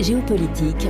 Géopolitique,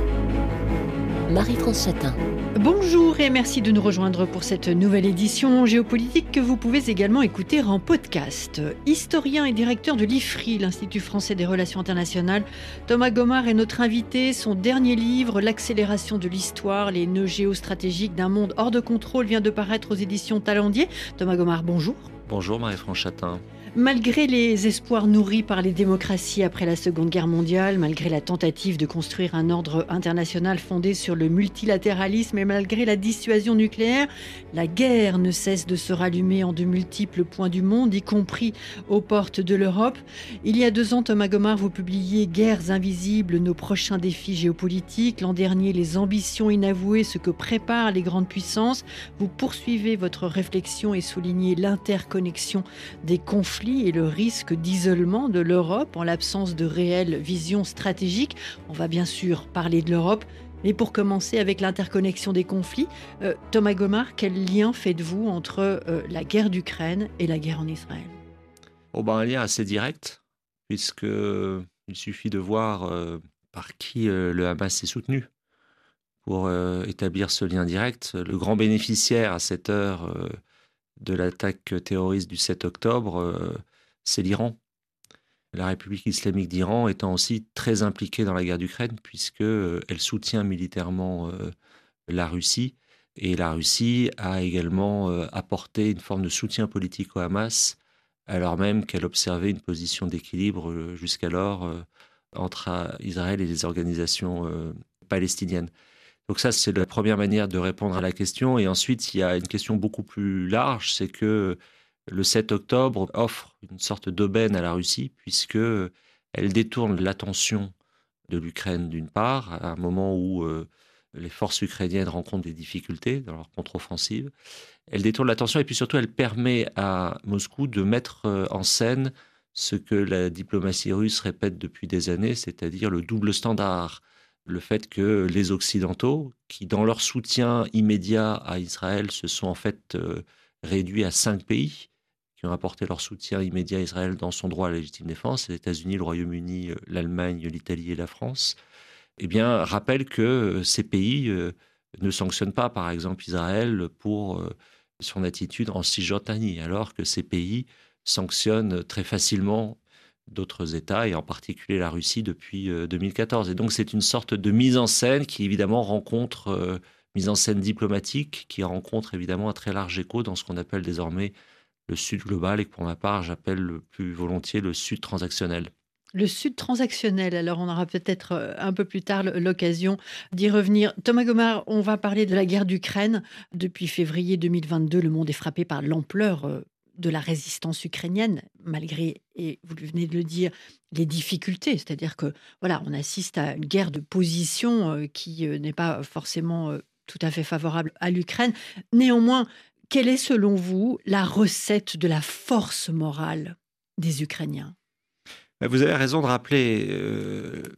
Marie-France Chatin. Bonjour et merci de nous rejoindre pour cette nouvelle édition géopolitique que vous pouvez également écouter en podcast. Historien et directeur de l'IFRI, l'Institut français des relations internationales, Thomas Gomard est notre invité. Son dernier livre, L'accélération de l'histoire, les nœuds géostratégiques d'un monde hors de contrôle, vient de paraître aux éditions Talendier. Thomas Gomard, bonjour. Bonjour Marie-France Chatin. Malgré les espoirs nourris par les démocraties après la Seconde Guerre mondiale, malgré la tentative de construire un ordre international fondé sur le multilatéralisme et malgré la dissuasion nucléaire, la guerre ne cesse de se rallumer en de multiples points du monde, y compris aux portes de l'Europe. Il y a deux ans, Thomas Gomard, vous publiez Guerres invisibles, nos prochains défis géopolitiques. L'an dernier, les ambitions inavouées, ce que préparent les grandes puissances. Vous poursuivez votre réflexion et soulignez l'interconnexion des conflits et le risque d'isolement de l'Europe en l'absence de réelle vision stratégique. On va bien sûr parler de l'Europe, mais pour commencer avec l'interconnexion des conflits, euh, Thomas Gomard, quel lien faites-vous entre euh, la guerre d'Ukraine et la guerre en Israël? Oh ben, Un lien assez direct, puisqu'il suffit de voir euh, par qui le Hamas est soutenu pour établir ce lien direct. Le grand bénéficiaire à cette heure de l'attaque terroriste du 7 octobre, euh, c'est l'Iran. La République islamique d'Iran étant aussi très impliquée dans la guerre d'Ukraine, puisqu'elle euh, soutient militairement euh, la Russie. Et la Russie a également apporté une forme de soutien politique au Hamas, alors même qu'elle observait une position d'équilibre jusqu'alors entre Israël et les organisations palestiniennes. Donc ça, c'est la première manière de répondre à la question. Et ensuite, il y a une question beaucoup plus large, c'est que le 7 octobre offre une sorte d'aubaine à la Russie, puisque elle détourne l'attention de l'Ukraine d'une part, à un moment où euh, les forces ukrainiennes rencontrent des difficultés dans leur contre-offensive. Elle détourne l'attention et puis surtout, elle permet à Moscou de mettre euh, en scène ce que la diplomatie russe répète depuis des années, c'est-à-dire le double standard le fait que les Occidentaux, qui dans leur soutien immédiat à Israël se sont en fait euh, réduits à cinq pays, qui ont apporté leur soutien immédiat à Israël dans son droit à la légitime défense, les États-Unis, le Royaume-Uni, euh, l'Allemagne, l'Italie et la France, eh bien, rappellent que euh, ces pays ne sanctionnent pas, par exemple, Israël pour son attitude en Cisjordanie, alors que ces pays sanctionnent très facilement d'autres États, et en particulier la Russie depuis 2014. Euh, et donc c'est une sorte de mise en scène qui évidemment rencontre, euh, mise en scène diplomatique, qui rencontre évidemment un très large écho dans ce qu'on appelle désormais le Sud global, et que pour ma part j'appelle le plus volontiers le Sud transactionnel. Le Sud transactionnel, alors on aura peut-être euh, un peu plus tard l'occasion d'y revenir. Thomas Gomard, on va parler de la guerre d'Ukraine. Depuis février 2022, le monde est frappé par l'ampleur de la résistance ukrainienne, malgré, et vous venez de le dire, les difficultés. C'est-à-dire que voilà, on assiste à une guerre de position euh, qui euh, n'est pas forcément euh, tout à fait favorable à l'Ukraine. Néanmoins, quelle est selon vous la recette de la force morale des Ukrainiens? Vous avez raison de rappeler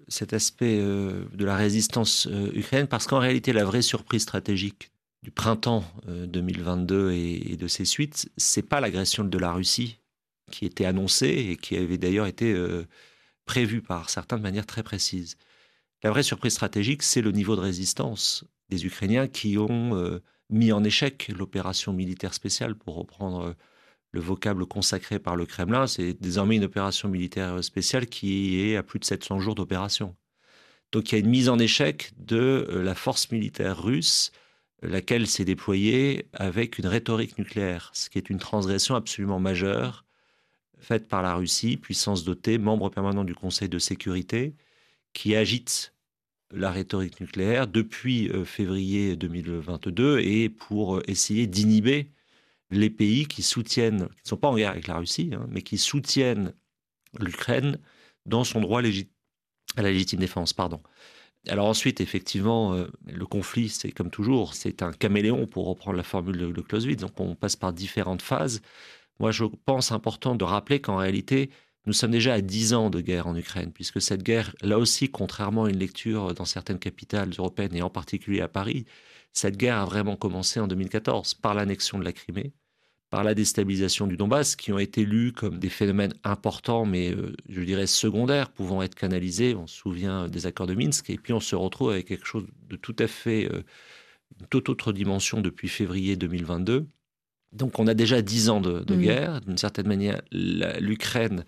cet aspect de la résistance ukrainienne parce qu'en réalité, la vraie surprise stratégique du printemps 2022 euh, et, de ses suites, c'est pas l'agression de la Russie qui était annoncée et qui avait d'ailleurs été euh, prévue par certains de manière très précise. La vraie surprise stratégique, c'est le niveau de résistance des Ukrainiens qui ont euh, mis en échec l'opération militaire spéciale, pour reprendre le vocable consacré par le Kremlin. C'est désormais une opération militaire spéciale qui est à plus de 700 jours d'opération. Donc il y a une mise en échec de la force militaire russe laquelle s'est déployée avec une rhétorique nucléaire, ce qui est une transgression absolument majeure faite par la Russie, puissance dotée, membre permanent du Conseil de sécurité, qui agite la rhétorique nucléaire depuis euh, février 2022 et pour euh, essayer d'inhiber les pays qui soutiennent, qui ne sont pas en guerre avec la Russie, hein, mais qui soutiennent l'Ukraine dans son droit à la légitime défense. Alors ensuite, effectivement, euh, le conflit, c'est comme toujours, c'est un caméléon pour reprendre la formule de, Clausewitz. Donc on passe par différentes phases. Moi, je pense important de rappeler qu'en réalité, nous sommes déjà à 10 ans de guerre en Ukraine, puisque cette guerre, là aussi, contrairement à une lecture dans certaines capitales européennes et en particulier à Paris, cette guerre a vraiment commencé en 2014 par l'annexion de la Crimée, par la déstabilisation du Donbass, qui ont été lus comme des phénomènes importants, mais je dirais secondaires, pouvant être canalisés. On se souvient des accords de Minsk, et puis on se retrouve avec quelque chose de tout à fait, une toute autre dimension depuis février 2022. Donc on a déjà dix ans de, mmh. guerre. D'une certaine manière, l'Ukraine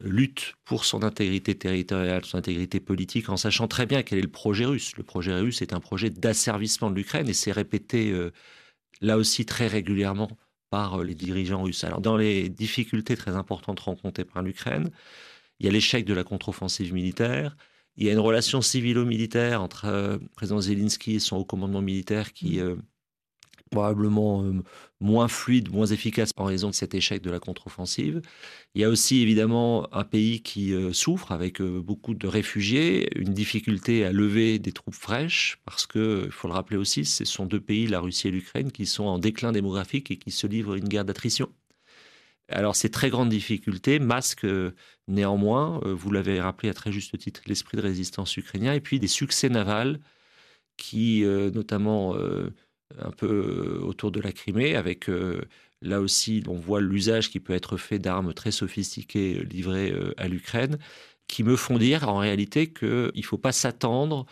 lutte pour son intégrité territoriale, son intégrité politique, en sachant très bien quel est le projet russe. Le projet russe est un projet d'asservissement de l'Ukraine et c'est répété euh, là aussi très régulièrement par euh, les dirigeants russes. Alors dans les difficultés très importantes rencontrées par l'Ukraine, il y a l'échec de la contre-offensive militaire, il y a une relation civilo-militaire entre euh, le président Zelensky et son haut commandement militaire qui mmh probablement euh, moins fluide, moins efficace en raison de cet échec de la contre-offensive. Il y a aussi évidemment un pays qui euh, souffre avec euh, beaucoup de réfugiés, une difficulté à lever des troupes fraîches, parce que, il faut le rappeler aussi, ce sont deux pays, la Russie et l'Ukraine, qui sont en déclin démographique et qui se livrent une guerre d'attrition. Alors ces très grandes difficultés masquent néanmoins, vous l'avez rappelé à très juste titre, l'esprit de résistance ukrainien et puis des succès navals qui notamment un peu autour de la Crimée, avec là aussi, on voit l'usage qui peut être fait d'armes très sophistiquées livrées à l'Ukraine, qui me font dire en réalité qu'il ne faut pas s'attendre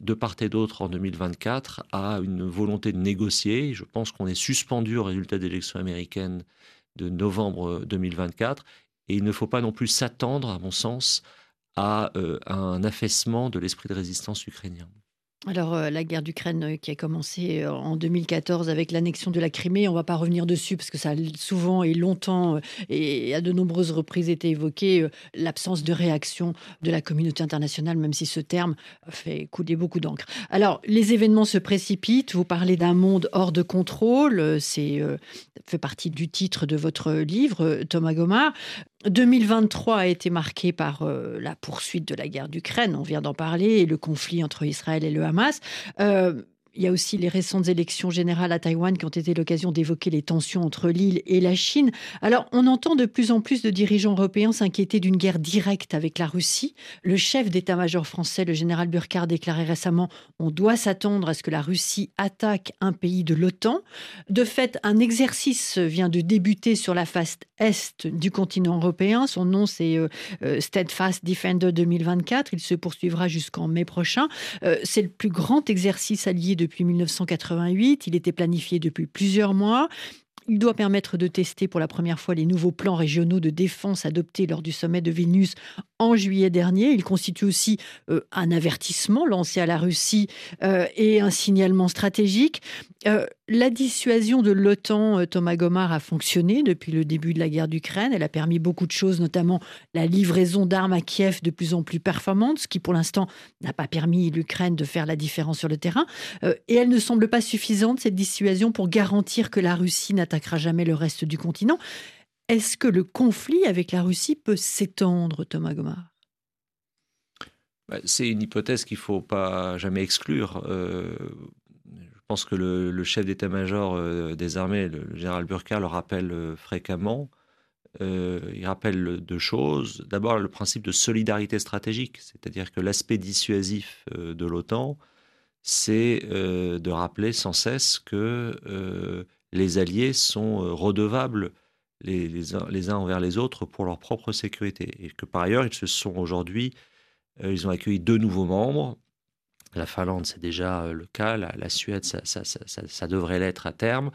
de part et d'autre en 2024 à une volonté de négocier. Je pense qu'on est suspendu au résultat des élections américaines de novembre 2024 et il ne faut pas non plus s'attendre, à mon sens, à un affaissement de l'esprit de résistance ukrainien. Alors, euh, la guerre d'Ukraine euh, qui a commencé euh, en 2014 avec l'annexion de la Crimée, on ne va pas revenir dessus parce que ça a souvent et longtemps et à de nombreuses reprises été évoqué, l'absence de réaction de la communauté internationale, même si ce terme fait couler beaucoup d'encre. Alors, les événements se précipitent, vous parlez d'un monde hors de contrôle, c'est fait partie du titre de votre livre, Thomas Gomard. 2023 a été marqué par euh, la poursuite de la guerre d'Ukraine, on vient d'en parler, et le conflit entre Israël et le Hamas. Euh, il y a aussi les récentes élections générales à Taïwan qui ont été l'occasion d'évoquer les tensions entre l'île et la Chine. Alors, on entend de plus en plus de dirigeants européens s'inquiéter d'une guerre directe avec la Russie. Le chef d'état-major français, le général Burkhardt, déclarait récemment On doit s'attendre à ce que la Russie attaque un pays de l'OTAN. De fait, un exercice vient de débuter sur la face est du continent européen. Son nom, c'est euh, euh, Steadfast Defender 2024. Il se poursuivra jusqu'en mai prochain. Euh, c'est le plus grand exercice allié depuis 1988. Il était planifié depuis plusieurs mois. Il doit permettre de tester pour la première fois les nouveaux plans régionaux de défense adoptés lors du sommet de Vilnius en juillet dernier. Il constitue aussi euh, un avertissement lancé à la Russie euh, et un signalement stratégique. Euh, la dissuasion de l'OTAN, Thomas Gomard, a fonctionné depuis le début de la guerre d'Ukraine. Elle a permis beaucoup de choses, notamment la livraison d'armes à Kiev de plus en plus performantes, ce qui pour l'instant n'a pas permis l'Ukraine de faire la différence sur le terrain. et elle ne semble pas suffisante, cette dissuasion, pour garantir que la Russie n'attaquera jamais le reste du continent. Est-ce que le conflit avec la Russie peut s'étendre, Thomas Gomard bah, C'est une hypothèse qu'il ne faut pas jamais exclure. Euh, pense que le, chef d'état-major euh, des armées, le, général Burka, le rappelle euh, fréquemment. il rappelle deux choses. D'abord, le principe de solidarité stratégique, c'est-à-dire que l'aspect dissuasif de l'OTAN, c'est de rappeler sans cesse que les alliés sont redevables les, uns, les, uns, envers les autres pour leur propre sécurité. Et que par ailleurs, ils se sont aujourd'hui, euh, ils ont accueilli deux nouveaux membres. La Finlande, c'est déjà euh, le cas. La, Suède, ça, devrait l'être à terme.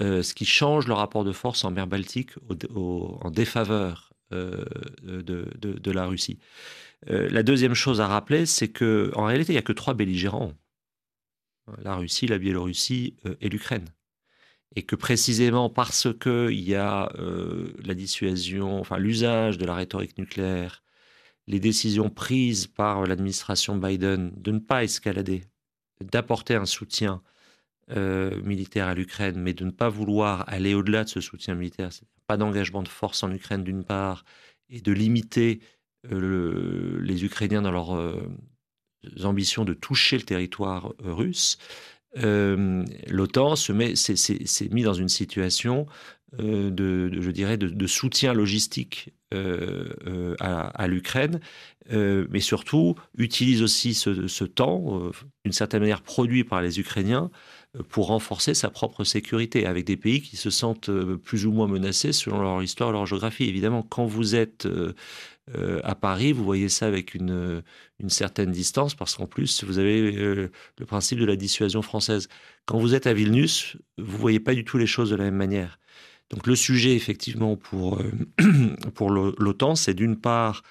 Euh, ce qui change le rapport de force en mer Baltique en défaveur de, de, la Russie. la deuxième chose à rappeler, c'est que en réalité, il n'y a que trois belligérants la Russie, la Biélorussie et l'Ukraine et que précisément parce qu'il y a euh, la dissuasion, enfin l'usage de la rhétorique nucléaire, les décisions prises par l'administration Biden de ne pas escalader, d'apporter un soutien euh, militaire à l'Ukraine, mais de ne pas vouloir aller au-delà de ce soutien militaire, pas d'engagement de force en Ukraine d'une part, et de limiter euh, les Ukrainiens dans leurs ambitions de toucher le territoire russe, euh, l'OTAN s'est mis dans une situation euh, de, je dirais, de, soutien logistique euh, à, l'Ukraine, mais surtout utilise aussi ce, temps, d'une certaine manière produit par les Ukrainiens, pour renforcer sa propre sécurité, avec des pays qui se sentent plus ou moins menacés selon leur histoire leur géographie. Évidemment, quand vous êtes à Paris, vous voyez ça avec une, certaine distance, parce qu'en plus, vous avez le principe de la dissuasion française. Quand vous êtes à Vilnius, vous voyez pas du tout les choses de la même manière. Donc le sujet, effectivement, pour, pour l'OTAN, c'est d'une part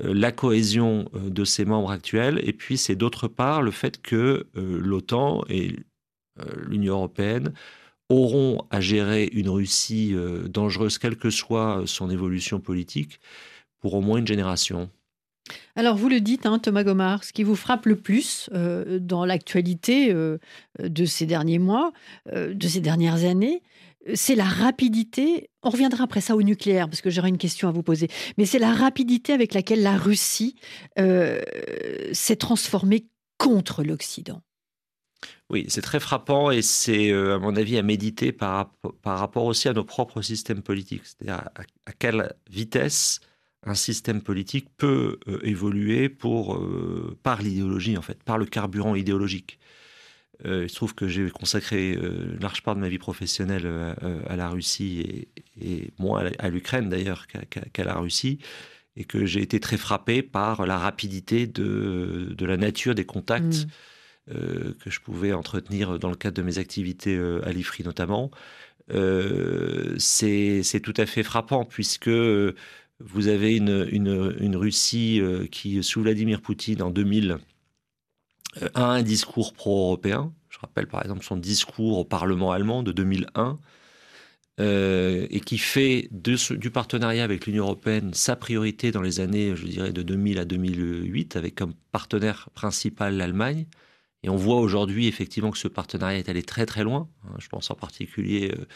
euh, la cohésion euh, de ses membres actuels, et puis c'est d'autre part le fait que euh, l'OTAN et l'Union européenne auront à gérer une Russie dangereuse, quelle que soit son évolution politique, pour au moins une génération. Alors vous le dites, hein, Thomas Gomard, ce qui vous frappe le plus dans l'actualité de ces derniers mois, de ces dernières années, c'est la rapidité, on reviendra après ça au nucléaire, parce que j'aurai une question à vous poser, mais c'est la rapidité avec laquelle la Russie euh, s'est transformée contre l'Occident. Oui, c'est très frappant et c'est, euh, à mon avis, à méditer par, rapport aussi à nos propres systèmes politiques. C'est-à-dire à, quelle vitesse un système politique peut euh, évoluer pour, par l'idéologie, en fait, par le carburant idéologique. Euh, il se trouve que j'ai consacré euh, une large part de ma vie professionnelle euh, à la Russie et, moins à l'Ukraine d'ailleurs qu'à la Russie, et que j'ai été très frappé par la rapidité de, la nature des contacts mm. que je pouvais entretenir dans le cadre de mes activités à l'IFRI notamment. C'est tout à fait frappant puisque vous avez une, une, une Russie qui, sous Vladimir Poutine en 2000, euh, a un discours pro-européen. Je rappelle par exemple son discours au Parlement allemand de 2001. Euh, et qui fait du partenariat avec l'Union européenne sa priorité dans les années, je dirais, de 2000 à 2008, avec comme partenaire principal l'Allemagne. Et on voit aujourd'hui effectivement que ce partenariat est allé très très loin. Hein. Je pense en particulier euh,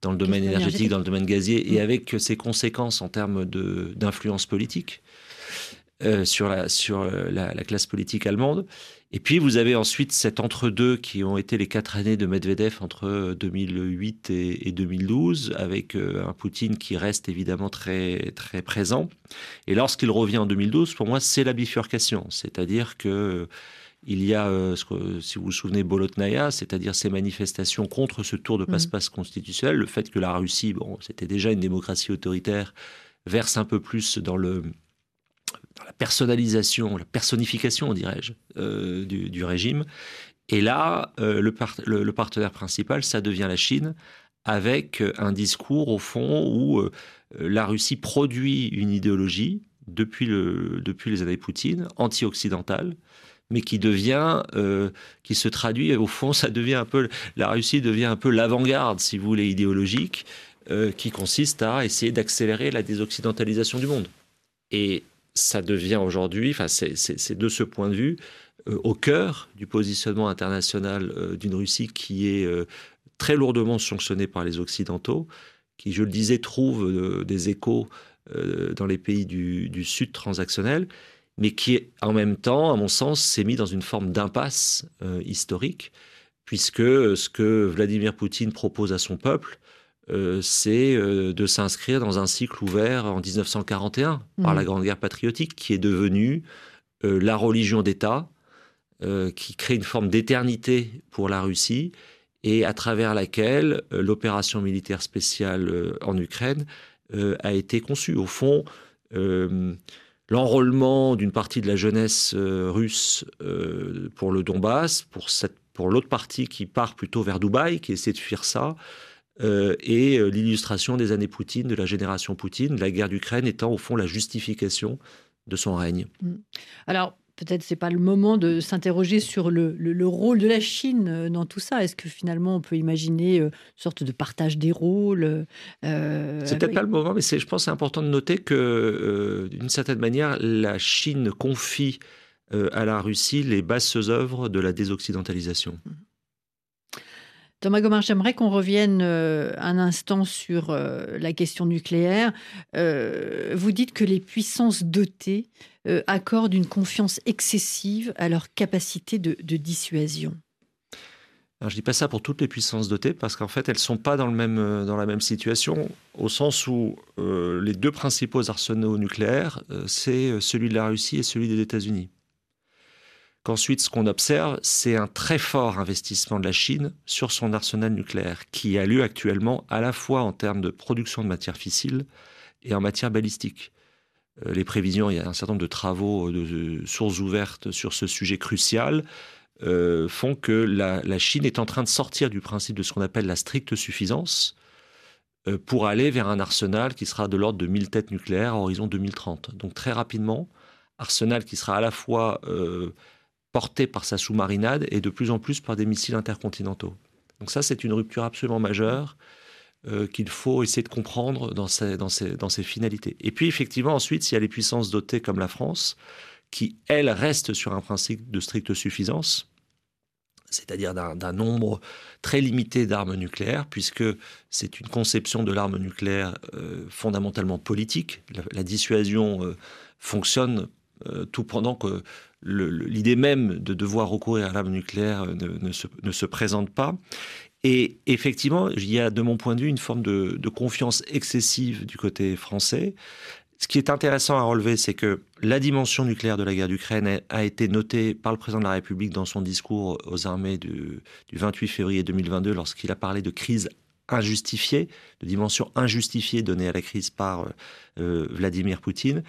dans le domaine énergétique, dans le domaine gazier, et mm. avec ses conséquences en termes d'influence politique sur, la, sur la, la, classe politique allemande. Et puis vous avez ensuite cet entre-deux qui ont été les quatre années de Medvedev entre 2008 et, 2012, avec euh, un Poutine qui reste évidemment très très présent. Et lorsqu'il revient en 2012, pour moi, c'est la bifurcation, c'est-à-dire que il y a, euh, si vous vous souvenez, Bolotnaya, c'est-à-dire ces manifestations contre ce tour de mmh. passe-passe constitutionnel, le fait que la Russie, bon, c'était déjà une démocratie autoritaire, verse un peu plus dans le dans la personnalisation, la personnification, dirais-je, euh, du, régime. Et là, euh, le, partenaire principal, ça devient la Chine, avec un discours, au fond, où euh, la Russie produit une idéologie, depuis les années Poutine, anti-occidentale, mais qui devient, qui se traduit, au fond, ça devient un peu, la Russie devient un peu l'avant-garde, si vous voulez, idéologique, qui consiste à essayer d'accélérer la désoccidentalisation du monde. Et ça devient aujourd'hui, enfin, c'est de ce point de vue, euh, au cœur du positionnement international euh, d'une Russie qui est euh, très lourdement sanctionnée par les Occidentaux, qui, je le disais, trouve des échos dans les pays du, du, Sud transactionnel, mais qui, en même temps, à mon sens, s'est mis dans une forme d'impasse historique, puisque ce que Vladimir Poutine propose à son peuple, euh, c'est euh, de s'inscrire dans un cycle ouvert en 1941 par mmh. la Grande Guerre patriotique, qui est devenue euh, la religion d'État, qui crée une forme d'éternité pour la Russie et à travers laquelle l'opération militaire spéciale en Ukraine a été conçue. Au fond, l'enrôlement d'une partie de la jeunesse russe pour le Donbass, pour, pour l'autre partie qui part plutôt vers Dubaï, qui essaie de fuir ça, euh, et euh, l'illustration des années Poutine, de la génération Poutine, la guerre d'Ukraine étant au fond la justification de son règne. Mm. Alors, peut-être c'est pas le moment de s'interroger sur le, rôle de la Chine euh, dans tout ça. Est-ce que finalement on peut imaginer une sorte de partage des rôles C'est peut-être pas le moment, mais je pense c'est important de noter que d'une certaine manière, la Chine confie à la Russie les basses œuvres de la désoccidentalisation. Mm. Thomas Gomard, j'aimerais qu'on revienne euh, un instant sur euh, la question nucléaire. Euh, vous dites que les puissances dotées accordent une confiance excessive à leur capacité de, dissuasion. Je dis pas ça pour toutes les puissances dotées parce qu'en fait elles sont pas dans, dans la même situation au sens où les deux principaux arsenaux nucléaires c'est celui de la Russie et celui des États-Unis. Qu'ensuite ce qu'on observe, c'est un très fort investissement de la Chine sur son arsenal nucléaire, qui a lieu actuellement à la fois en termes de production de matières fissiles et en matière balistique. Euh, les prévisions, il y a un certain nombre de travaux de, sources ouvertes sur ce sujet crucial, euh, font que la, Chine est en train de sortir du principe de ce qu'on appelle la stricte suffisance euh, pour aller vers un arsenal qui sera de l'ordre de 1000 têtes nucléaires à horizon 2030. Donc très rapidement, arsenal qui sera à la fois porté par sa sous-marinade et de plus en plus par des missiles intercontinentaux. Donc ça, c'est une rupture absolument majeure euh, qu'il faut essayer de comprendre dans ses, dans, dans ses finalités. Et puis effectivement, ensuite, il y a les puissances dotées comme la France, qui, elles, restent sur un principe de stricte suffisance, c'est-à-dire d'un nombre très limité d'armes nucléaires, puisque c'est une conception de l'arme nucléaire euh, fondamentalement politique. La, dissuasion euh, fonctionne tout pendant que l'idée même de devoir recourir à l'arme nucléaire ne, se, ne, se, présente pas. Et effectivement, il y a de mon point de vue une forme de, confiance excessive du côté français. Ce qui est intéressant à relever, c'est que la dimension nucléaire de la guerre d'Ukraine a été notée par le président de la République dans son discours aux armées du, 28 février 2022 lorsqu'il a parlé de crise injustifiée, de dimension injustifiée donnée à la crise par euh, Vladimir Poutine.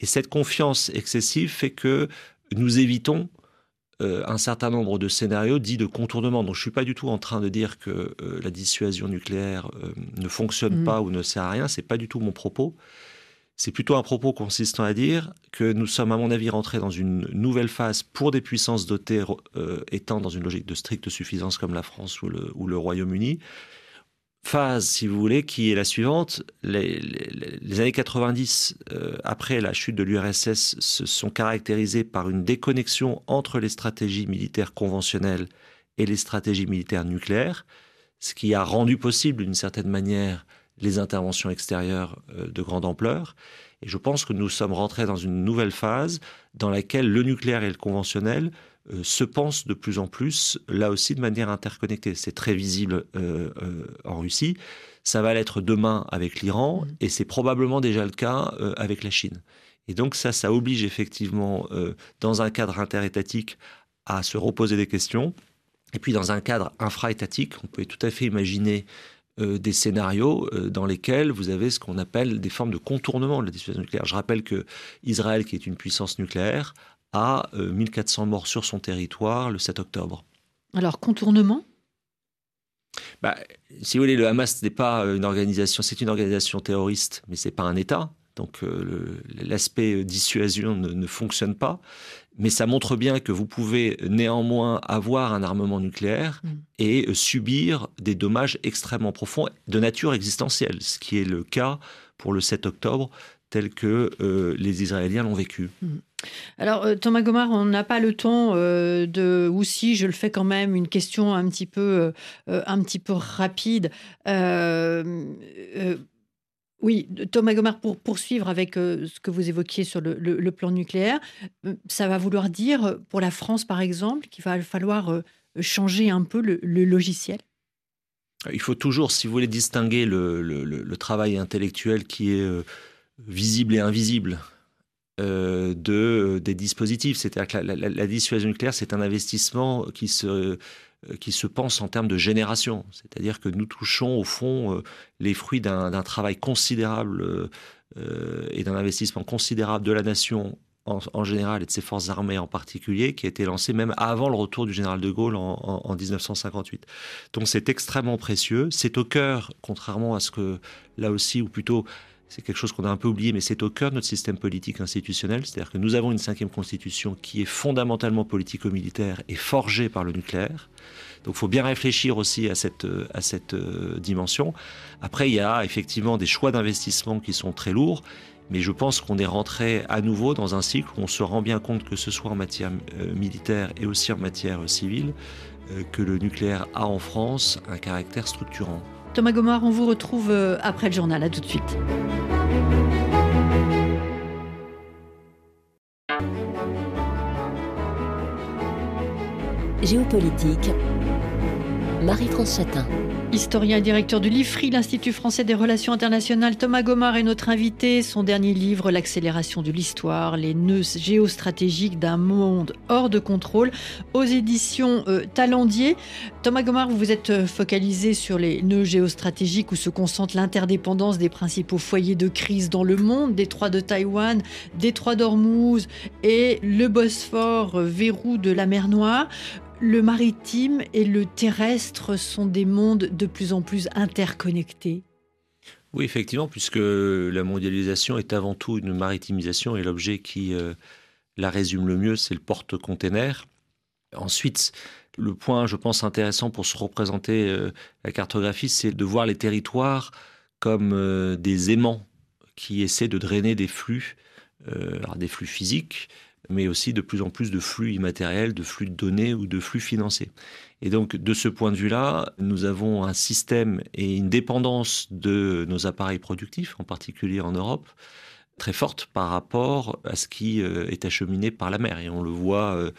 Et cette confiance excessive fait que nous évitons euh, un certain nombre de scénarios dits de contournement. Donc je ne suis pas du tout en train de dire que euh, la dissuasion nucléaire euh, ne fonctionne mm. pas ou ne sert à rien. C'est pas du tout mon propos. C'est plutôt un propos consistant à dire que nous sommes, à mon avis, rentrés dans une nouvelle phase pour des puissances dotées étant dans une logique de stricte suffisance comme la France ou le Royaume-Uni, phase, si vous voulez, qui est la suivante. Les, années 90, euh, après la chute de l'URSS, se sont caractérisées par une déconnexion entre les stratégies militaires conventionnelles et les stratégies militaires nucléaires, ce qui a rendu possible, d'une certaine manière, les interventions extérieures euh, de grande ampleur. Et je pense que nous sommes rentrés dans une nouvelle phase dans laquelle le nucléaire et le conventionnel euh, se pensent de plus en plus, là aussi, de manière interconnectée. C'est très visible euh, euh, en Russie. Ça va l'être demain avec l'Iran mmh. et c'est probablement déjà le cas avec la Chine. Et donc ça, ça oblige effectivement, dans un cadre interétatique, à se reposer des questions. Et puis dans un cadre infra-étatique, on peut tout à fait imaginer des scénarios dans lesquels vous avez ce qu'on appelle des formes de contournement de la dissuasion nucléaire. Je rappelle que Israël, qui est une puissance nucléaire, à 1400 euh, morts sur son territoire le 7 octobre. Alors, contournement? Bah, Si vous voulez, le Hamas n'est pas une organisation, c'est une organisation terroriste, mais c'est pas un État. Donc euh, l'aspect dissuasion ne, fonctionne pas. Mais ça montre bien que vous pouvez néanmoins avoir un armement nucléaire mm. et subir des dommages extrêmement profonds de nature existentielle, ce qui est le cas pour le 7 octobre tel que euh, les Israéliens l'ont vécu. Mm. Alors euh, Thomas Gomard, on n'a pas le temps euh, de, ou si je le fais quand même, une question un petit peu, un petit peu rapide. oui, Thomas Gomard, pour poursuivre avec ce que vous évoquiez sur le, plan nucléaire, ça va vouloir dire pour la France, par exemple, qu'il va falloir changer un peu le, logiciel? Il faut toujours, si vous voulez, distinguer le travail intellectuel qui est visible et invisible euh, de, euh, des dispositifs. C'est-à-dire que la, dissuasion nucléaire, c'est un investissement qui se, euh, qui se pense en termes de génération. C'est-à-dire que nous touchons au fond les fruits d'un travail considérable et d'un investissement considérable de la nation en, général et de ses forces armées en particulier, qui a été lancé même avant le retour du général de Gaulle en, en 1958. Donc c'est extrêmement précieux. C'est au cœur, contrairement à ce que là aussi, ou plutôt c'est quelque chose qu'on a un peu oublié, mais c'est au cœur de notre système politique institutionnel. C'est-à-dire que nous avons une cinquième constitution qui est fondamentalement politico-militaire et forgée par le nucléaire. Donc il faut bien réfléchir aussi à cette, à cette euh, dimension. Après, il y a effectivement des choix d'investissement qui sont très lourds, mais je pense qu'on est rentré à nouveau dans un cycle où on se rend bien compte que ce soit en matière euh, militaire et aussi en matière civile, euh, que le nucléaire a en France un caractère structurant. Thomas Gomard, on vous retrouve euh, après le journal. À tout de suite. Géopolitique. Marie-France Chatin. Historien et directeur du LIFRI, l'Institut français des relations internationales, Thomas Gomard est notre invité. Son dernier livre, L'accélération de l'histoire, les nœuds géostratégiques d'un monde hors de contrôle, aux éditions euh, Talendier. Thomas Gomard, vous vous êtes euh, focalisé sur les nœuds géostratégiques où se concentre l'interdépendance des principaux foyers de crise dans le monde, détroit de Taïwan, détroit d'Ormuz et le Bosphore, euh, verrou de la mer Noire le maritime et le terrestre sont des mondes de plus en plus interconnectés. Oui, effectivement, puisque la mondialisation est avant tout une maritimisation et l'objet qui euh, la résume le mieux, c'est le porte-container. Ensuite, le point, je pense, intéressant pour se représenter euh, la cartographie, c'est de voir les territoires comme euh, des aimants qui essaient de drainer des flux, des flux physiques, mais aussi de plus en plus de flux immatériels, de flux de données ou de flux financiers. Et donc, de ce point de vue-là, nous avons un système et une dépendance de nos appareils productifs, en particulier en Europe, très forte par rapport à ce qui euh, est acheminé par la mer. Et on le voit euh,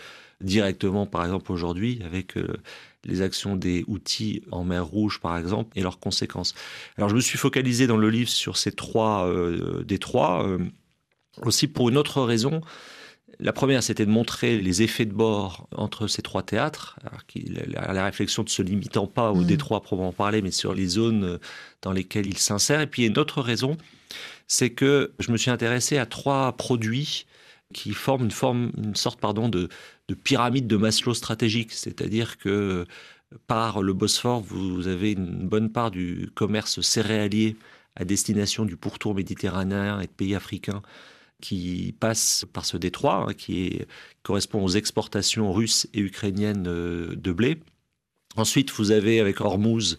directement, par exemple, aujourd'hui, avec euh, les actions des outils en mer Rouge, par exemple, et leurs conséquences. Alors, je me suis focalisé dans le livre sur ces trois détroits, aussi pour une autre raison, la première, c'était de montrer les effets de bord entre ces trois théâtres, la, réflexion ne se limitant pas aux mm. détroits proprement parler, mais sur les zones euh, dans lesquelles il s'insère. Et puis, une autre raison, c'est que je me suis intéressé à trois produits qui forment une, forme, une sorte pardon, de, pyramide de Maslow stratégique. C'est-à-dire que par le Bosphore, vous avez une bonne part du commerce céréalier à destination du pourtour méditerranéen et de pays africains qui passe par ce détroit, hein, qui correspond aux exportations russes et ukrainiennes euh, de blé. Ensuite, vous avez avec Hormuz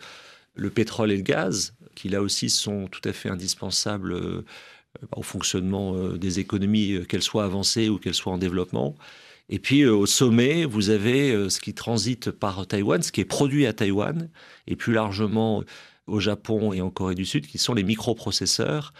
le pétrole et le gaz, qui là aussi sont tout à fait indispensables euh, au fonctionnement euh, des économies, qu'elles soient avancées ou qu'elles soient en développement. Et puis au sommet, vous avez ce qui transite par Taïwan, ce qui est produit à Taïwan, et plus largement au Japon et en Corée du Sud, qui sont les microprocesseurs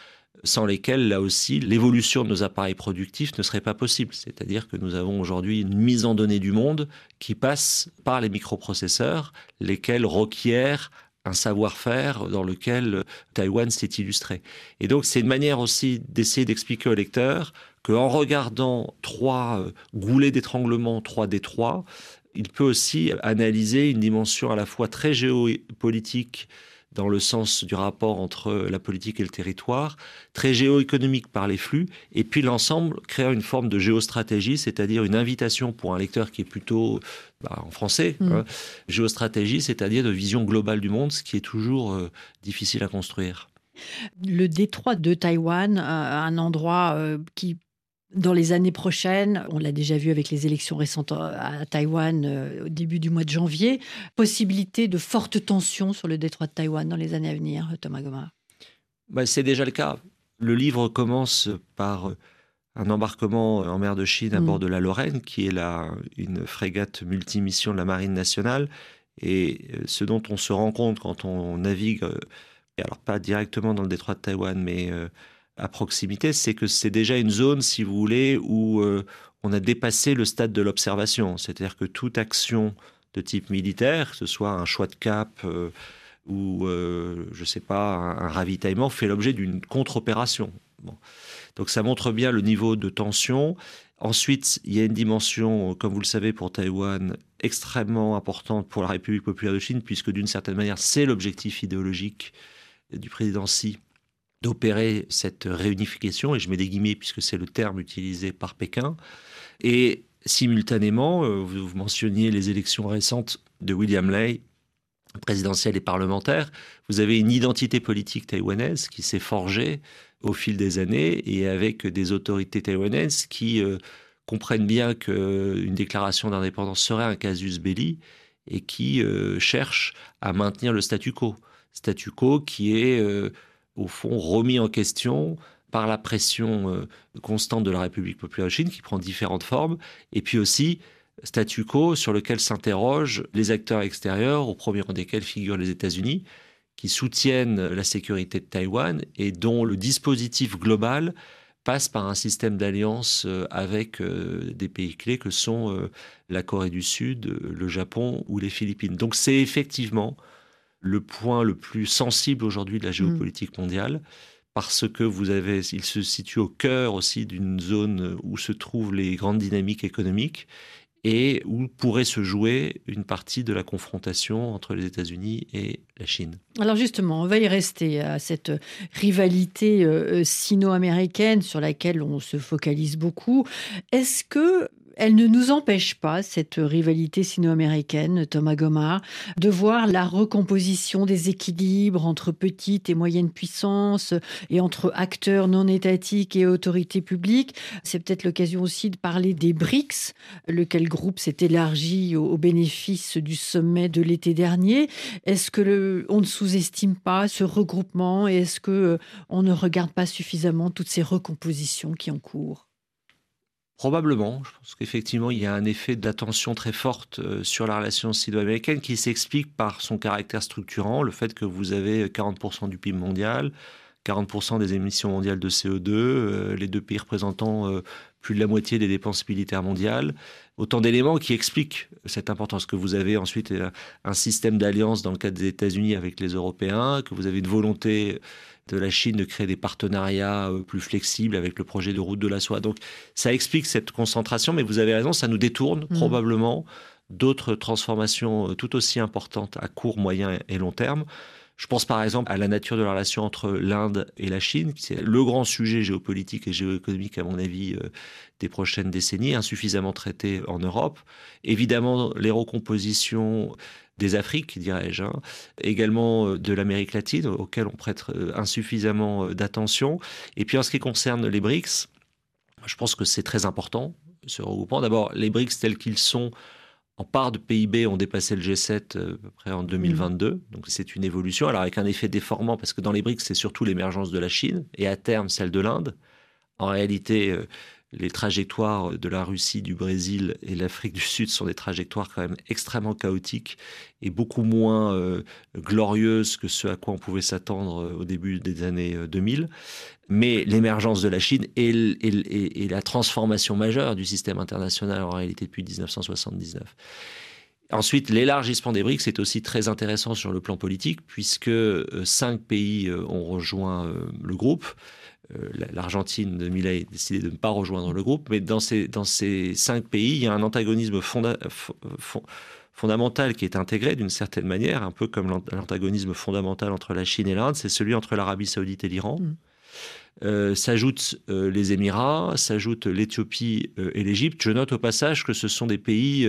sans lesquels, là aussi, l'évolution de nos appareils productifs ne serait pas possible. C'est-à-dire que nous avons aujourd'hui une mise en données du monde qui passe par les microprocesseurs, lesquels requièrent un savoir-faire dans lequel Taïwan s'est illustré. Et donc, c'est une manière aussi d'essayer d'expliquer au lecteur qu'en regardant trois euh, goulets d'étranglement, trois détroits, il peut aussi analyser une dimension à la fois très géopolitique, dans le sens du rapport entre la politique et le territoire, très géoéconomique par les flux, et puis l'ensemble créant une forme de géostratégie, c'est-à-dire une invitation pour un lecteur qui est plutôt bah, en français, mm. hein, géostratégie, c'est-à-dire de vision globale du monde, ce qui est toujours euh, difficile à construire. Le détroit de Taïwan, euh, un endroit euh, qui dans les années prochaines, on l'a déjà vu avec les élections récentes à Taïwan euh, au début du mois de janvier, possibilité de fortes tensions sur le détroit de Taïwan dans les années à venir, Thomas Gomard bah, C'est déjà le cas. Le livre commence par un embarquement en mer de Chine à mm. bord de la Lorraine, qui est la, une frégate multimission de la Marine nationale. Et euh, ce dont on se rend compte quand on navigue, euh, alors pas directement dans le détroit de Taïwan, mais à proximité, c'est que c'est déjà une zone, si vous voulez, où euh, on a dépassé le stade de l'observation. C'est-à-dire que toute action de type militaire, que ce soit un choix de cap euh, ou, euh, je ne sais pas, un, ravitaillement, fait l'objet d'une contre-opération. Donc ça montre bien le niveau de tension. Ensuite, il y a une dimension, comme vous le savez, pour Taïwan, extrêmement importante pour la République populaire de Chine, puisque d'une certaine manière, c'est l'objectif idéologique du président Xi d'opérer cette réunification, et je mets des guillemets puisque c'est le terme utilisé par Pékin. Et simultanément, euh, vous mentionniez les élections récentes de William Lay, présidentielle et parlementaire, vous avez une identité politique taïwanaise qui s'est forgée au fil des années et avec des autorités taïwanaises qui euh, comprennent bien qu'une déclaration d'indépendance serait un casus belli et qui euh, cherchent à maintenir le statu quo. Statu quo qui est au fond, remis en question par la pression euh, constante de la République populaire de Chine, qui prend différentes formes, et puis aussi statu quo sur lequel s'interrogent les acteurs extérieurs, au premier rang desquels figurent les États-Unis, qui soutiennent la sécurité de Taïwan et dont le dispositif global passe par un système d'alliance avec des pays clés que sont la Corée du Sud, le Japon ou les Philippines. Donc c'est effectivement le point le plus sensible aujourd'hui de la géopolitique mondiale parce que vous avez, il se situe au cœur aussi d'une zone où se trouvent les grandes dynamiques économiques et où pourrait se jouer une partie de la confrontation entre les États-Unis et la Chine. Alors justement, on va y rester à cette rivalité euh, sino-américaine sur laquelle on se focalise beaucoup. Est-ce que elle ne nous empêche pas, cette rivalité sino-américaine, Thomas Gomard, de voir la recomposition des équilibres entre petites et moyennes puissances et entre acteurs non étatiques et autorités publiques. C'est peut-être l'occasion aussi de parler des BRICS, lequel groupe s'est élargi au, bénéfice du sommet de l'été dernier. Est-ce que on ne sous-estime pas ce regroupement et est-ce que euh, on ne regarde pas suffisamment toutes ces recompositions qui ont cours Probablement. Je pense qu'effectivement, il y a un effet d'attention très forte euh, sur la relation sino-américaine qui s'explique par son caractère structurant, le fait que vous avez 40% du PIB mondial, 40% des émissions mondiales de CO2, euh, les deux pays représentant euh, plus de la moitié des dépenses militaires mondiales. Autant d'éléments qui expliquent cette importance que vous avez ensuite un système d'alliance dans le cadre des États-Unis avec les Européens, que vous avez une volonté de la Chine de créer des partenariats euh, plus flexibles avec le projet de route de la soie. Donc ça explique cette concentration, mais vous avez raison, ça nous détourne mmh. probablement d'autres transformations euh, tout aussi importantes à court, moyen et long terme. Je pense par exemple à la nature de la relation entre l'Inde et la Chine, qui est le grand sujet géopolitique et géoéconomique, à mon avis, euh, des prochaines décennies, insuffisamment traité en Europe. Évidemment, les recompositions des Afriques, dirais-je, hein. également euh, de l'Amérique latine, auquel on prête euh, insuffisamment euh, d'attention. Et puis en ce qui concerne les BRICS, je pense que c'est très important, ce regroupement. D'abord, les BRICS tels qu'ils sont en part de PIB ont dépassé le G7 à peu près en 2022. Mmh. Donc c'est une évolution. Alors avec un effet déformant, parce que dans les BRICS, c'est surtout l'émergence de la Chine et à terme celle de l'Inde. En réalité, les trajectoires de la Russie, du Brésil et de l'Afrique du Sud sont des trajectoires quand même extrêmement chaotiques et beaucoup moins euh, glorieuses que ce à quoi on pouvait s'attendre euh, au début des années 2000. Euh, Mais l'émergence de la Chine et, la transformation majeure du système international en réalité depuis 1979. Ensuite, l'élargissement des BRICS est aussi très intéressant sur le plan politique, puisque cinq pays ont rejoint le groupe. Euh, l'Argentine de Milei a décidé de ne pas rejoindre le groupe, mais dans ces, dans ces cinq pays, il y a un antagonisme fondamental qui est intégré d'une certaine manière, un peu comme l'antagonisme fondamental entre la Chine et l'Inde, c'est celui entre l'Arabie saoudite et l'Iran. Mm. Euh, s'ajoutent euh, les Émirats, s'ajoutent l'Éthiopie et l'Égypte. Je note au passage que ce sont des pays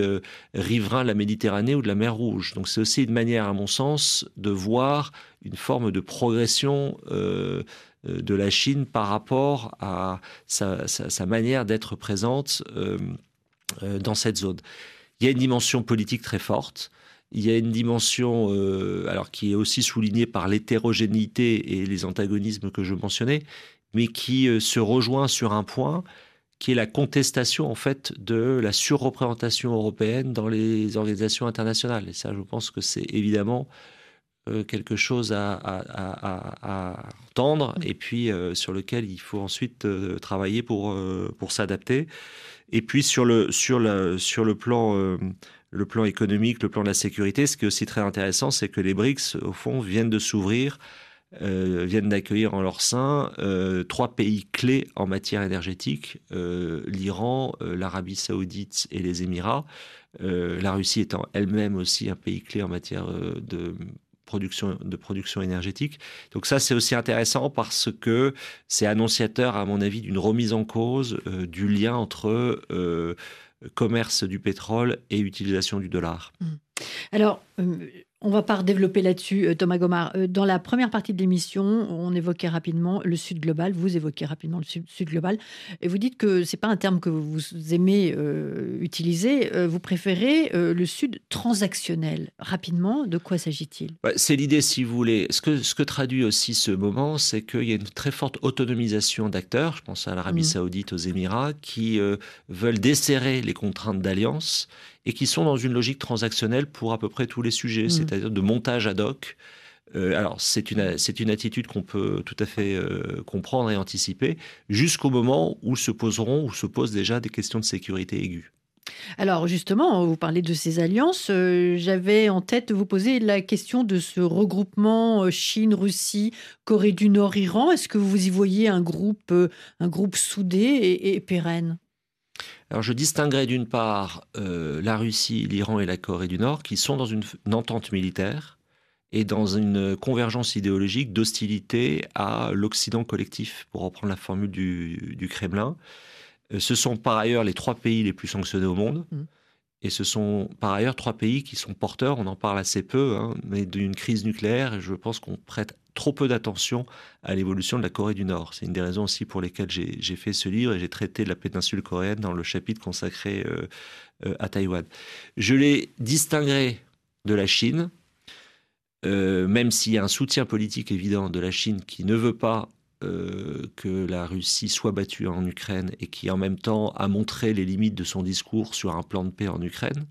riverains de la Méditerranée ou de la mer Rouge. Donc c'est aussi une manière, à mon sens, de voir une forme de progression de la Chine par rapport à sa, manière d'être présente euh, euh, dans cette zone. Il y a une dimension politique très forte. Il y a une dimension, alors qui est aussi soulignée par l'hétérogénéité et les antagonismes que je mentionnais, mais qui se rejoint sur un point qui est la contestation en fait de la surreprésentation européenne dans les organisations internationales. Et ça, je pense que c'est évidemment euh, quelque chose à, entendre et puis euh, sur lequel il faut ensuite euh, travailler pour, pour s'adapter. Et puis sur le, sur le, sur le plan le plan économique, le plan de la sécurité, ce qui est aussi très intéressant, c'est que les BRICS, au fond, viennent de s'ouvrir, viennent d'accueillir en leur sein trois pays clés en matière énergétique, l'Iran, l'Arabie saoudite et les Émirats, la Russie étant elle-même aussi un pays clé en matière de production, de production énergétique. Donc ça, c'est aussi intéressant parce que c'est annonciateur, à mon avis, d'une remise en cause euh, du lien entre euh, commerce du pétrole et utilisation du dollar. Mmh. Alors, euh, on va pas développer là-dessus, euh, Thomas Gomard. Euh, dans la première partie de l'émission, on évoquait rapidement le Sud global. Vous évoquez rapidement le Sud, global. Et vous dites que c'est pas un terme que vous aimez euh, utiliser. vous préférez le Sud transactionnel. Rapidement, de quoi s'agit-il? C'est l'idée, si vous voulez. Ce que, ce que traduit aussi ce moment, c'est qu'il y a une très forte autonomisation d'acteurs. Je pense à l'Arabie mmh. saoudite, aux Émirats, qui veulent desserrer les contraintes d'alliance et qui sont dans une logique transactionnelle pour à peu près tous les sujets, mmh. c'est-à-dire de montage ad hoc alors c'est une, c'est une attitude qu'on peut tout à fait comprendre et anticiper jusqu'au moment où se poseront ou se posent déjà des questions de sécurité aiguë. Alors justement, vous parlez de ces alliances. Euh, j'avais en tête de vous poser la question de ce regroupement euh, Chine, Russie, Corée du Nord, Iran. Est-ce que vous y voyez un groupe, euh, un groupe soudé et, pérenne? Je distinguerai d'une part la Russie, l'Iran et la Corée du Nord qui sont dans une, entente militaire et dans une convergence idéologique d'hostilité à l'Occident collectif, pour reprendre la formule du Kremlin. Euh, ce sont par ailleurs les trois pays les plus sanctionnés au monde. Mmh. Et ce sont par ailleurs trois pays qui sont porteurs, on en parle assez peu, hein, mais d'une crise nucléaire. Je pense qu'on prête trop peu d'attention à l'évolution de la Corée du Nord. C'est une des raisons aussi pour lesquelles j'ai fait ce livre et j'ai traité de la péninsule coréenne dans le chapitre consacré euh, euh, à Taïwan. Je les distinguerai de la Chine, même s'il y a un soutien politique évident de la Chine qui ne veut pas euh, que la Russie soit battue en Ukraine et qui en même temps a montré les limites de son discours sur un plan de paix en Ukraine,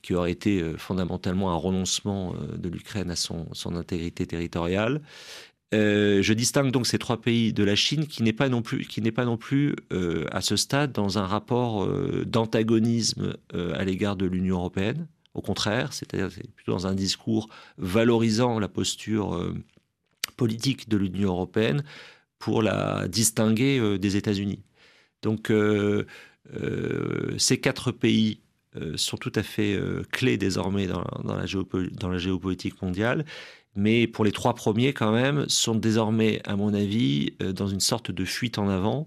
qui aurait été euh, fondamentalement un renoncement euh, de l'Ukraine à son, intégrité territoriale. je distingue donc ces trois pays de la Chine qui n'est pas non plus, qui pas non plus à ce stade dans un rapport d'antagonisme à l'égard de l'Union européenne. Au contraire, c'est-à-dire plutôt dans un discours valorisant la posture politique de l'Union européenne pour la distinguer euh, des États-Unis. Donc euh, euh, ces quatre pays sont tout à fait clés désormais dans, dans, la géopolitique mondiale. Mais pour les trois premiers, quand même, sont désormais, à mon avis, dans une sorte de fuite en avant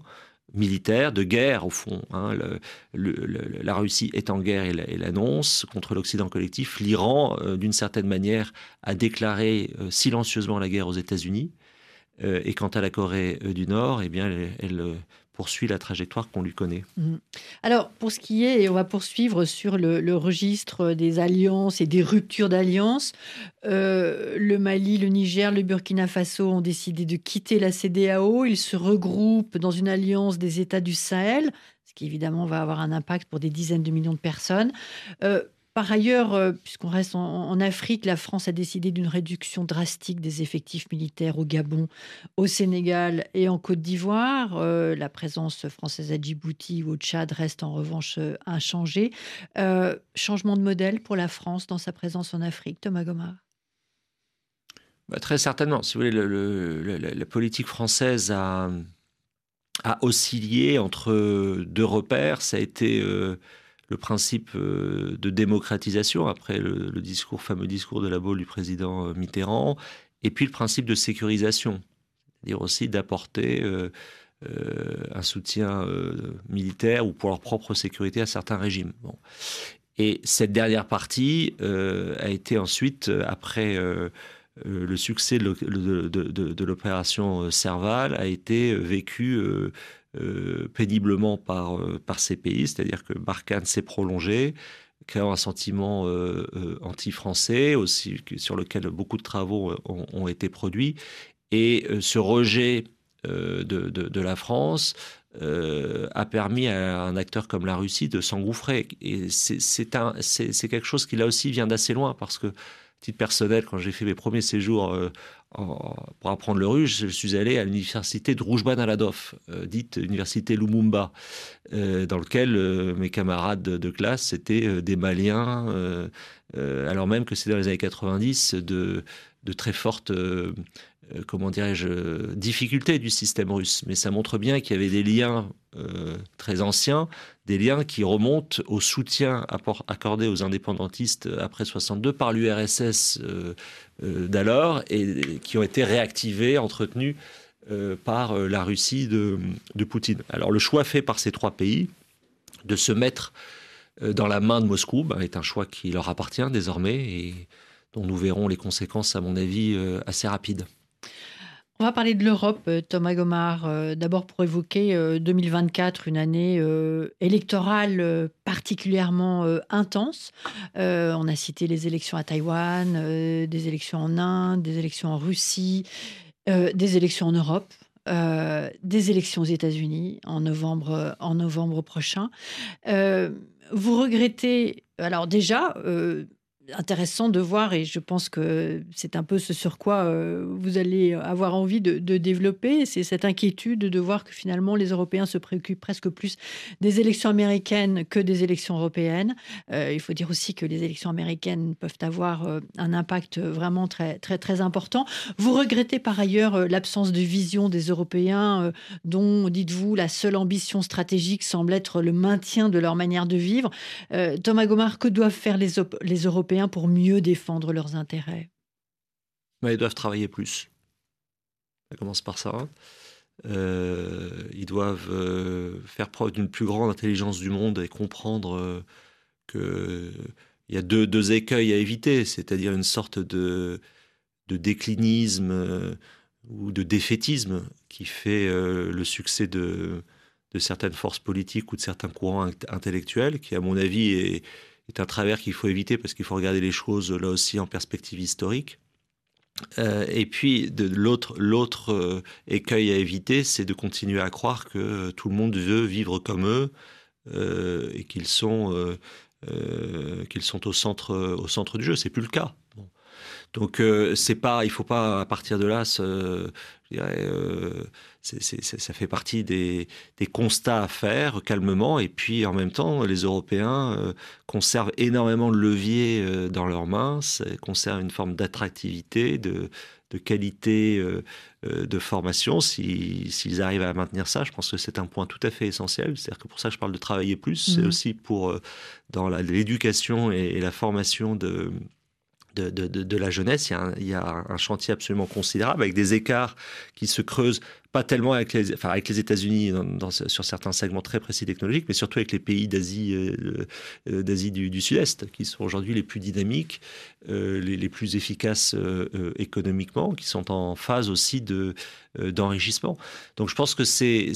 militaire, de guerre au fond. Hein. la Russie est en guerre et l'annonce contre l'Occident collectif. L'Iran, euh, d'une certaine manière, a déclaré euh, silencieusement la guerre aux États-Unis. Euh, et quant à la Corée du Nord, eh bien, elle poursuit la trajectoire qu'on lui connaît. Mmh. Alors, pour ce qui est, et on va poursuivre sur le, registre des alliances et des ruptures d'alliances, euh, le Mali, le Niger, le Burkina Faso ont décidé de quitter la CDAO. Ils se regroupent dans une alliance des États du Sahel, ce qui évidemment va avoir un impact pour des dizaines de millions de personnes. Euh, par ailleurs, euh, puisqu'on reste en, Afrique, la France a décidé d'une réduction drastique des effectifs militaires au Gabon, au Sénégal et en Côte d'Ivoire. Euh, la présence française à Djibouti ou au Tchad reste en revanche euh, inchangée. changement de modèle pour la France dans sa présence en Afrique, Thomas Gomard bah, Très certainement. Si vous voulez, la politique française a, oscillé entre deux repères. Ça a été le principe euh, de démocratisation, après le, discours, fameux discours de la Baule du président euh, Mitterrand, et puis le principe de sécurisation, c'est-à-dire aussi d'apporter euh, un soutien militaire ou pour leur propre sécurité à certains régimes. Et cette dernière partie a été ensuite, après le succès de, l'opération Serval, a été vécue euh, péniblement par, euh, par ces pays, c'est-à-dire que Barkhane s'est prolongé, créant un sentiment euh, anti-français, aussi sur lequel beaucoup de travaux ont, été produits, et ce rejet de, de, la France a permis à un acteur comme la Russie de s'engouffrer. Et c'est quelque chose qui là aussi vient d'assez loin, parce que titre personnel, quand j'ai fait mes premiers séjours pour apprendre le russe, je suis allé à l'université de Roujban Aladov, euh, dite université Lumumba, euh, dans lequel euh, mes camarades de, classe étaient des Maliens, alors même que c'était dans les années 90 de, de très fortes euh, comment dirais-je, difficulté du système russe. Mais ça montre bien qu'il y avait des liens euh, très anciens, des liens qui remontent au soutien accordé aux indépendantistes après 62 par l'URSS euh, d'alors et qui ont été réactivés, entretenus par la Russie de, de, Poutine. Alors le choix fait par ces trois pays de se mettre dans la main de Moscou ben, est un choix qui leur appartient désormais et dont nous verrons les conséquences, à mon avis, assez rapides. On va parler de l'Europe, euh, Thomas Gomard. Euh, d'abord pour évoquer 2024, euh, une année électorale particulièrement intense. on a cité les élections à Taïwan, des élections en Inde, des élections en Russie, des élections en Europe. des élections aux États-Unis en novembre, en novembre prochain. vous regrettez, alors déjà, intéressant de voir, et je pense que c'est un peu ce sur quoi euh, vous allez avoir envie de, développer, c'est cette inquiétude de voir que finalement les Européens se préoccupent presque plus des élections américaines que des élections européennes. Euh, il faut dire aussi que les élections américaines peuvent avoir euh, un impact vraiment très, très, très important. Vous regrettez par ailleurs l'absence de vision des Européens, dont, dites-vous, la seule ambition stratégique semble être le maintien de leur manière de vivre. Thomas Gomard, que doivent faire les, les Européens pour mieux défendre leurs intérêts Mais Ils doivent travailler plus. Ça commence par ça. Euh, ils doivent euh, faire preuve d'une plus grande intelligence du monde et comprendre euh, qu'il y a deux, écueils à éviter, c'est-à-dire une sorte de, de déclinisme ou de défaitisme qui fait le succès de, de certaines forces politiques ou de certains courants intellectuels, qui à mon avis est, est un travers qu'il faut éviter parce qu'il faut regarder les choses là aussi en perspective historique. Euh, et puis l'autre l'autre euh, écueil à éviter, c'est de continuer à croire que tout le monde veut vivre comme eux euh, et qu'ils sont qu'ils sont au centre au centre du jeu. C'est plus le cas. Donc c'est pas, il faut pas à partir de là se, je dirais, ça fait partie des, constats à faire calmement. Et puis en même temps, les Européens euh, conservent énormément de leviers euh, dans leurs mains, conservent une forme d'attractivité, de, qualité euh, de formation. S'ils arrivent à maintenir ça, je pense que c'est un point tout à fait essentiel. C'est-à-dire que pour ça, je parle de travailler plus. C'est mmh. aussi pour, dans l'éducation et, la formation de de, la jeunesse, il y, a un, chantier absolument considérable avec des écarts qui se creusent pas tellement avec les, États-Unis sur certains segments très précis technologiques, mais surtout avec les pays d'Asie, euh, euh, du, Sud-Est, qui sont aujourd'hui les plus dynamiques, euh, les, plus efficaces économiquement, qui sont en phase aussi de d'enrichissement. Donc je pense que c'est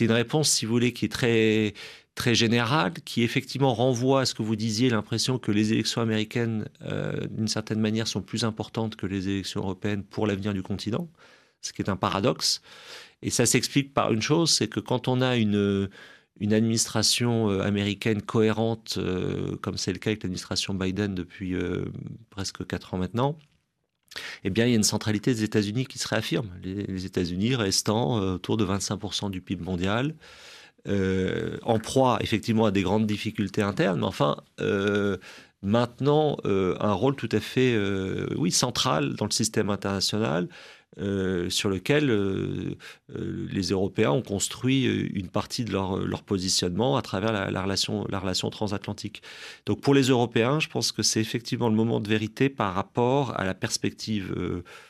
une réponse, si vous voulez, qui est très très général qui effectivement renvoie à ce que vous disiez, l'impression que les élections américaines, euh, d'une certaine manière, sont plus importantes que les élections européennes pour l'avenir du continent, ce qui est un paradoxe. Et ça s'explique par une chose, c'est que quand on a une, une administration euh, américaine cohérente, euh, comme c'est le cas avec l'administration Biden depuis presque quatre ans maintenant, eh bien, il y a une centralité des États-Unis qui se réaffirme. Les États-Unis restant autour de 25% du PIB mondial, euh, en proie effectivement à des grandes difficultés internes, mais enfin euh, maintenant euh, un rôle tout à fait central dans le système international euh, sur lequel euh, euh, les Européens ont construit une partie de leur, positionnement à travers la relation transatlantique. Donc pour les Européens, je pense que c'est effectivement le moment de vérité par rapport à la perspective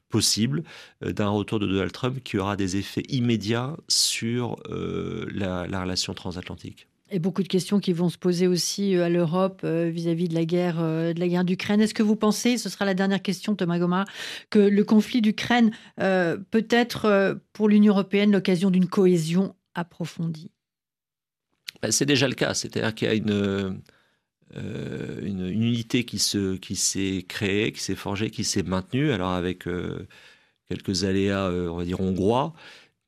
possible d'un retour de Donald Trump qui aura des effets immédiats sur la relation transatlantique. Et beaucoup de questions qui vont se poser aussi euh, à l'Europe euh, vis-à-vis de la guerre, euh, de la guerre d'Ukraine. Est-ce que vous pensez, ce sera la dernière question, Thomas Goma, que le conflit d'Ukraine peut être pour l'Union européenne l'occasion d'une cohésion approfondie? Ben, C'est déjà le cas. C'est-à-dire qu'il y a une, une, unité qui se, qui s'est créée, qui s'est forgée, qui s'est maintenue. Alors avec quelques aléas, on va dire hongrois.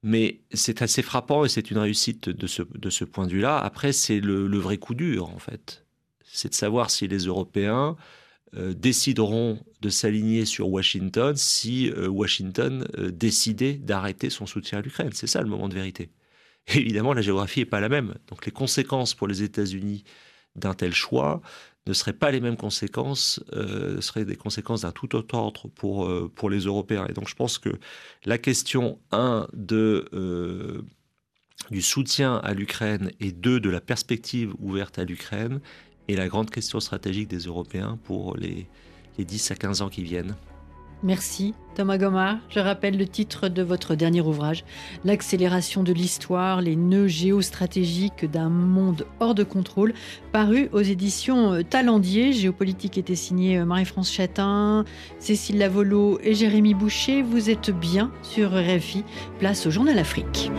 Mais c'est assez frappant et c'est une réussite de ce, de ce point de vue-là. Après, c'est le, vrai coup dur, en fait. C'est de savoir si les Européens euh, décideront de s'aligner sur Washington si euh, Washington euh, décidait d'arrêter son soutien à l'Ukraine. C'est ça le moment de vérité. évidemment, la géographie n'est pas la même. Donc les conséquences pour les États-Unis d'un tel choix ne seraient pas les mêmes conséquences, euh, seraient des conséquences d'un tout autre ordre pour, euh, pour les Européens. Et donc je pense que la question, un, de, euh, du soutien à l'Ukraine et deux, de la perspective ouverte à l'Ukraine est la grande question stratégique des Européens pour les, les 10 à 15 ans qui viennent. Merci Thomas Gomard. Je rappelle le titre de votre dernier ouvrage, L'accélération de l'histoire, les nœuds géostratégiques d'un monde hors de contrôle, paru aux éditions Talendier. Géopolitique était signé euh, Marie-France Chatin, Cécile Lavolo et Jérémy Boucher. Vous êtes bien sur RFI. Place au Journal Afrique.